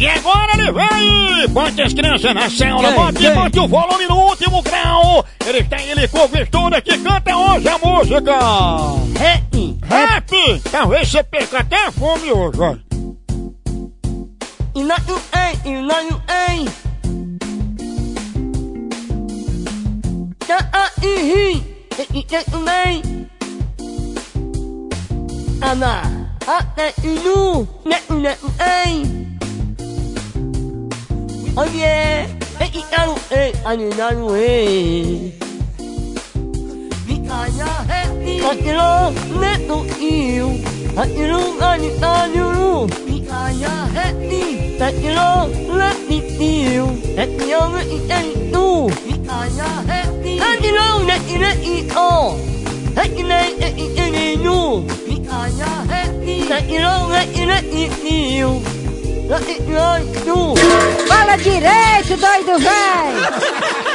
E agora ele vem! Bota as crianças na célula, bota, Quem? bota o volume no último grau! Ele tem ele convistura que canta hoje a música! Rap. Rap! Talvez você perca até a fome hoje, ó. E ei, e ei. Tá e que também. Ama, até inu, né, né, ei. Oye, eh, ikan, eh, aninaru, eh. Mikaya, eh, kakiro, neto, iu. Hakiru, anitaniru. Mikaya, eh, kakiro, leti, iu. Hakiru, ikan, tu. Mikaya, eh, kakiro, neti, neti, o. Hakine, eh, ikeninu. Mikaya, eh, kakiro, neti, neti, iu. Neti, neti, tu. Direito, doido véi!